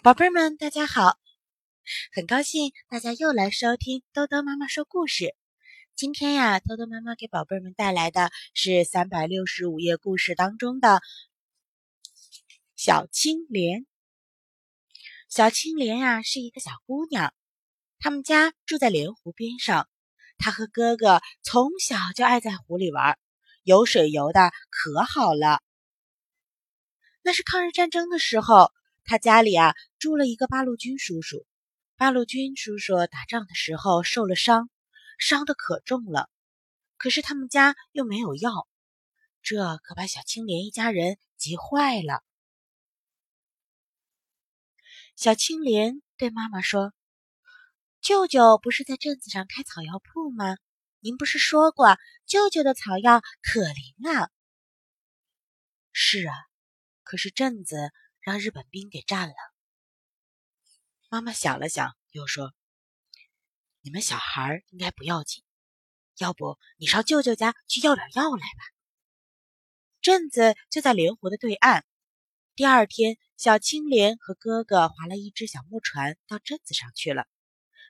宝贝们，大家好！很高兴大家又来收听兜兜妈妈说故事。今天呀，兜兜妈妈给宝贝们带来的是三百六十五页故事当中的小青莲。小青莲呀，是一个小姑娘，他们家住在莲湖边上。她和哥哥从小就爱在湖里玩，游水游的可好了。那是抗日战争的时候。他家里啊住了一个八路军叔叔，八路军叔叔打仗的时候受了伤，伤的可重了。可是他们家又没有药，这可把小青莲一家人急坏了。小青莲对妈妈说：“舅舅不是在镇子上开草药铺吗？您不是说过舅舅的草药可灵啊？”“是啊，可是镇子……”让日本兵给占了。妈妈想了想，又说：“你们小孩应该不要紧，要不你上舅舅家去要点药来吧。”镇子就在莲湖的对岸。第二天，小青莲和哥哥划了一只小木船到镇子上去了。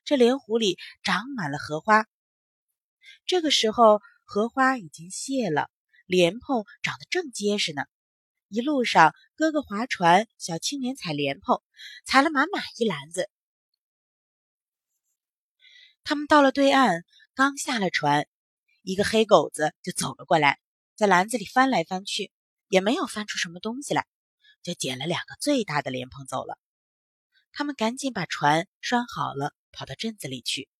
这莲湖里长满了荷花。这个时候，荷花已经谢了，莲蓬长得正结实呢。一路上，哥哥划船，小青莲采莲蓬，采了满满一篮子。他们到了对岸，刚下了船，一个黑狗子就走了过来，在篮子里翻来翻去，也没有翻出什么东西来，就捡了两个最大的莲蓬走了。他们赶紧把船拴好了，跑到镇子里去。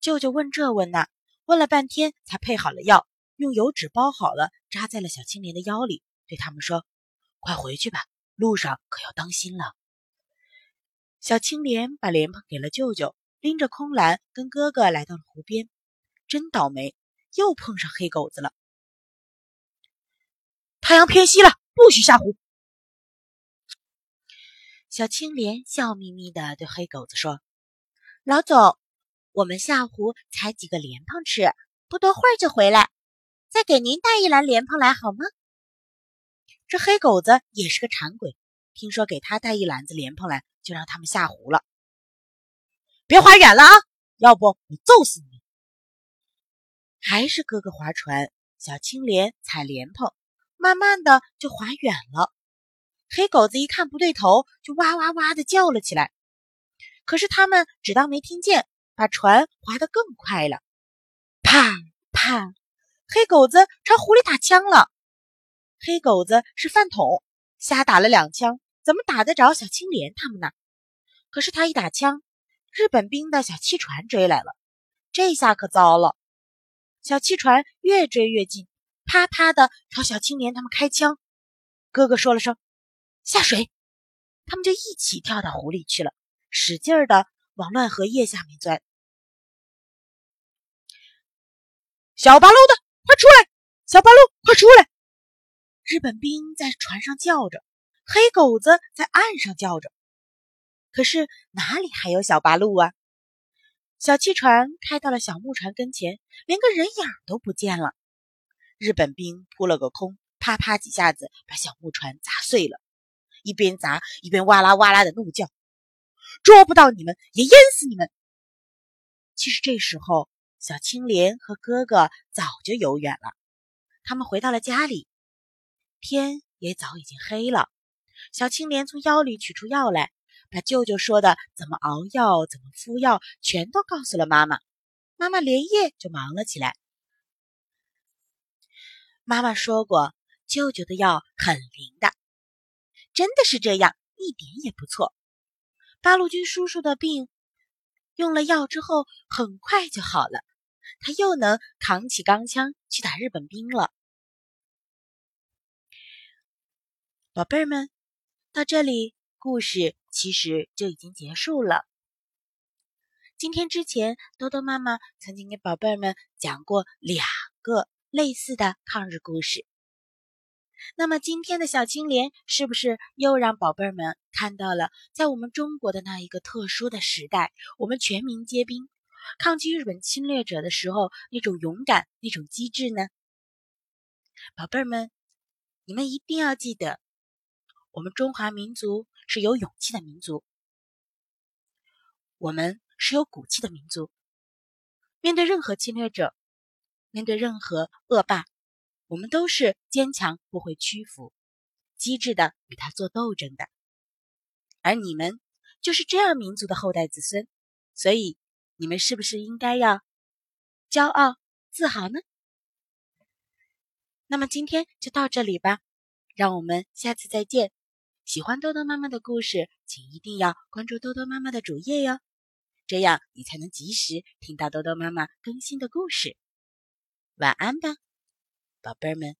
舅舅问这问那，问了半天才配好了药，用油纸包好了，扎在了小青莲的腰里。对他们说：“快回去吧，路上可要当心了。”小青莲把莲蓬给了舅舅，拎着空篮跟哥哥来到了湖边。真倒霉，又碰上黑狗子了。太阳偏西了，不许下湖。小青莲笑眯眯的对黑狗子说：“老总，我们下湖采几个莲蓬吃，不多会儿就回来，再给您带一篮莲蓬来好吗？”这黑狗子也是个馋鬼，听说给他带一篮子莲蓬来，就让他们下湖了。别划远了啊，要不我揍死你！还是哥哥划船，小青莲采莲蓬，慢慢的就划远了。黑狗子一看不对头，就哇哇哇的叫了起来。可是他们只当没听见，把船划得更快了。啪啪，黑狗子朝湖里打枪了。黑狗子是饭桶，瞎打了两枪，怎么打得着小青莲他们呢？可是他一打枪，日本兵的小汽船追来了，这下可糟了。小汽船越追越近，啪啪的朝小青莲他们开枪。哥哥说了声“下水”，他们就一起跳到湖里去了，使劲的往乱荷叶下面钻。小八路的，快出来！小八路，快出来！日本兵在船上叫着，黑狗子在岸上叫着，可是哪里还有小八路啊？小汽船开到了小木船跟前，连个人影都不见了。日本兵扑了个空，啪啪几下子把小木船砸碎了，一边砸一边哇啦哇啦的怒叫：“捉不到你们也淹死你们！”其实这时候，小青莲和哥哥早就游远了，他们回到了家里。天也早已经黑了，小青莲从腰里取出药来，把舅舅说的怎么熬药、怎么敷药全都告诉了妈妈。妈妈连夜就忙了起来。妈妈说过，舅舅的药很灵的，真的是这样，一点也不错。八路军叔叔的病用了药之后，很快就好了，他又能扛起钢枪去打日本兵了。宝贝儿们，到这里故事其实就已经结束了。今天之前，多多妈妈曾经给宝贝儿们讲过两个类似的抗日故事。那么今天的小青莲是不是又让宝贝儿们看到了在我们中国的那一个特殊的时代，我们全民皆兵，抗击日本侵略者的时候那种勇敢、那种机智呢？宝贝儿们，你们一定要记得。我们中华民族是有勇气的民族，我们是有骨气的民族。面对任何侵略者，面对任何恶霸，我们都是坚强，不会屈服，机智的与他做斗争的。而你们就是这样民族的后代子孙，所以你们是不是应该要骄傲自豪呢？那么今天就到这里吧，让我们下次再见。喜欢豆豆妈妈的故事，请一定要关注豆豆妈妈的主页哟，这样你才能及时听到豆豆妈妈更新的故事。晚安吧，宝贝儿们。